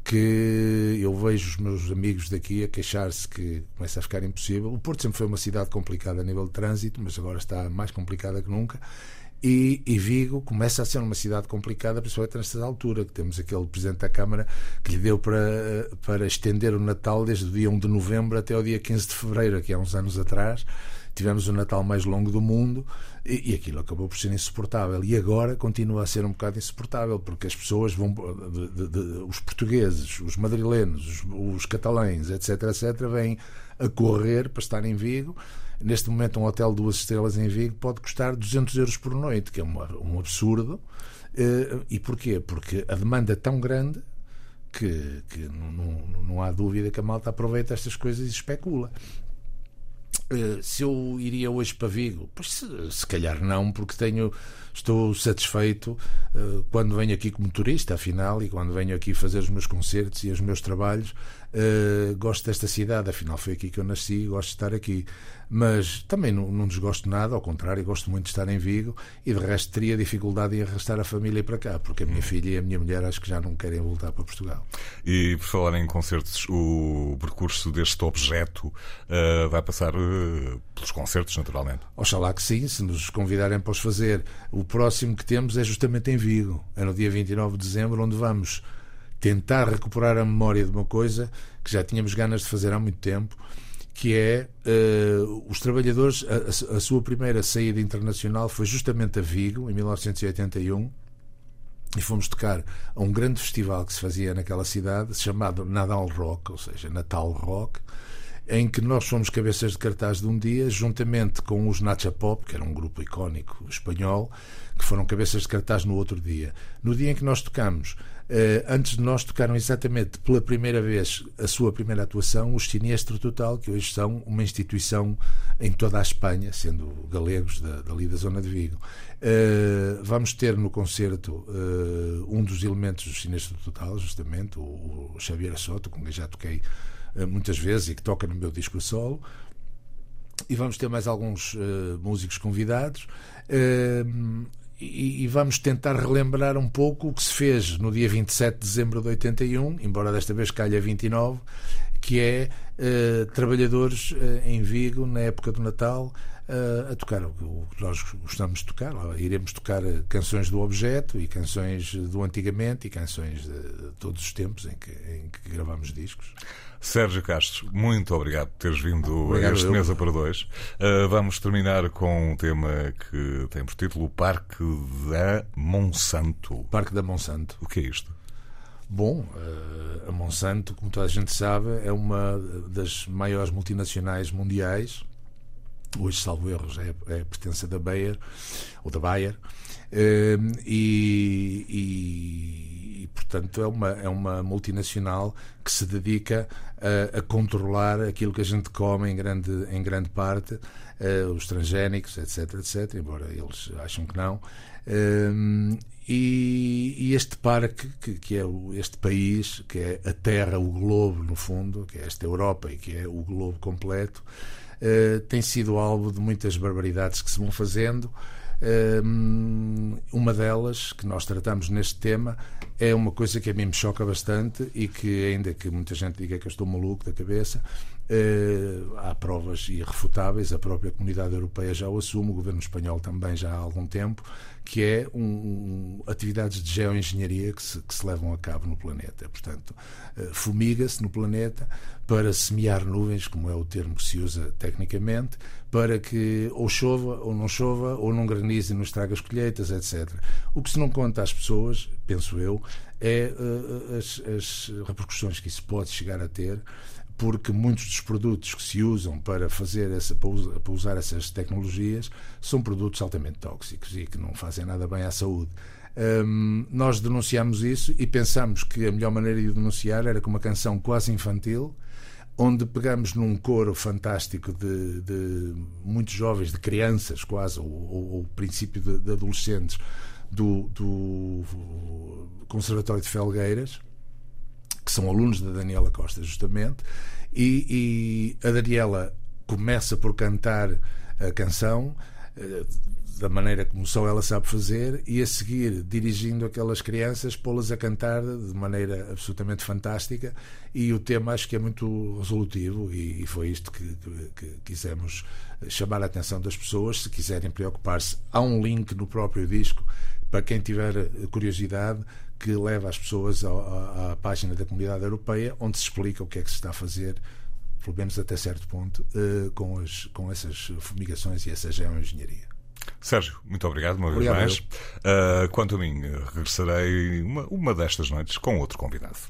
que eu vejo os meus amigos daqui a queixar-se que começa a ficar impossível. O Porto sempre foi uma cidade complicada a nível de trânsito, mas agora está mais complicada que nunca. E, e, Vigo começa a ser uma cidade complicada, principalmente nesta altura, que temos aquele Presidente da Câmara que lhe deu para, para estender o Natal desde o dia 1 de novembro até o dia 15 de fevereiro, que há uns anos atrás. Tivemos o Natal mais longo do mundo e, e, aquilo acabou por ser insuportável. E agora continua a ser um bocado insuportável, porque as pessoas vão. De, de, de, os portugueses, os madrilenos, os, os catalães, etc., etc., vêm a correr para estar em Vigo. Neste momento, um hotel de duas estrelas em Vigo pode custar 200 euros por noite, que é um, um absurdo. Eh, e porquê? Porque a demanda é tão grande que, que não, não, não há dúvida que a malta aproveita estas coisas e especula. Eh, se eu iria hoje para Vigo, pois se, se calhar não, porque tenho estou satisfeito uh, quando venho aqui como turista, afinal, e quando venho aqui fazer os meus concertos e os meus trabalhos, uh, gosto desta cidade, afinal foi aqui que eu nasci e gosto de estar aqui mas também não, não desgosto nada, ao contrário, gosto muito de estar em Vigo e de resto teria dificuldade em arrastar a família para cá, porque a minha filha e a minha mulher acho que já não querem voltar para Portugal. E por falar em concertos, o percurso deste objeto uh, vai passar pelos concertos, naturalmente? Oxalá que sim, se nos convidarem para os fazer. O próximo que temos é justamente em Vigo, é no dia 29 de dezembro, onde vamos tentar recuperar a memória de uma coisa que já tínhamos ganas de fazer há muito tempo que é uh, os trabalhadores, a, a, sua primeira saída internacional foi justamente a Vigo, em 1981, e fomos tocar a um grande festival que se fazia naquela cidade, chamado Nadal Rock, ou seja, Natal Rock, em que nós fomos cabeças de cartaz de um dia, juntamente com os Nacha Pop, que era um grupo icónico espanhol, que foram cabeças de cartaz no outro dia. No dia em que nós tocamos, eh, antes de nós tocaram exatamente pela primeira vez a sua primeira atuação, os Siniestro Total, que hoje são uma instituição em toda a Espanha, sendo galegos da, dali da zona de Vigo. Eh, vamos ter no concerto eh, um dos elementos do Siniestro Total, justamente, o, o Xavier Soto, com quem já toquei muitas vezes e que toca no meu disco solo. E vamos ter mais alguns uh, músicos convidados. Uh, e, e, vamos tentar relembrar um pouco o que se fez no dia 27 de dezembro de 81, embora desta vez calha 29, que é uh, trabalhadores em Vigo, na época do Natal, a tocar o que nós gostamos de tocar. Iremos tocar canções do objeto e canções do antigamente e canções de todos os tempos em que, em que gravamos discos. Sérgio Castro, muito obrigado por teres vindo obrigado a este eu. Mesa para Dois. Uh, vamos terminar com um tema que tem por título o Parque da Monsanto. Parque da Monsanto. O que é isto? Bom, uh, a Monsanto, como toda a gente sabe, é uma das maiores multinacionais mundiais. Hoje, salvo erros, é, é pertença da Bayer, ou da Bayer. Uh, e, e portanto, é uma, é uma multinacional que se dedica a, a controlar aquilo que a gente come em grande, em grande parte, uh, os transgénicos, etc, etc, embora eles acham que não. Uh, e, e, este parque, que, que é este país, que é a Terra, o globo, no fundo, que é esta Europa e que é o globo completo, uh, tem sido alvo de muitas barbaridades que se vão fazendo. Uma delas, que nós tratamos neste tema, é uma coisa que a mim me choca bastante e que, ainda que muita gente diga que eu estou maluco da cabeça, há provas irrefutáveis, a própria comunidade europeia já o assume, o governo espanhol também já há algum tempo, que é um, um, atividades de geoengenharia que se, que se levam a cabo no planeta. Portanto, eh, fumiga-se no planeta para semear nuvens, como é o termo que se usa tecnicamente, para que ou chova ou não chova, ou não granize e não estraga as colheitas, etc. O que se não conta às pessoas, penso eu, é uh, as, as repercussões que isso pode chegar a ter porque muitos dos produtos que se usam para fazer essa, para usar essas tecnologias são produtos altamente tóxicos e que não fazem nada bem à saúde. Um, nós denunciamos isso e pensamos que a melhor maneira de denunciar era com uma canção quase infantil, onde pegamos num coro fantástico de, de muitos jovens, de crianças quase, ou, ou, ou princípio de, de adolescentes, do, do Conservatório de Felgueiras, que são alunos da Daniela Costa, justamente, e, e a Daniela começa por cantar a canção eh, da maneira como só ela sabe fazer e a seguir dirigindo aquelas crianças, pô-las a cantar de maneira absolutamente fantástica e o tema acho que é muito resolutivo e, foi isto que, que, que quisemos chamar a atenção das pessoas, se quiserem preocupar-se há um link no próprio disco para quem tiver curiosidade que leva as pessoas à, à, à, página da Comunidade Europeia, onde se explica o que é que se está a fazer, pelo menos até certo ponto, uh, com, as, com essas fumigações e essa geoengenharia. Sérgio, muito obrigado uma vez obrigado mais. Uh, quanto a mim, regressarei uma, uma destas noites com outro convidado.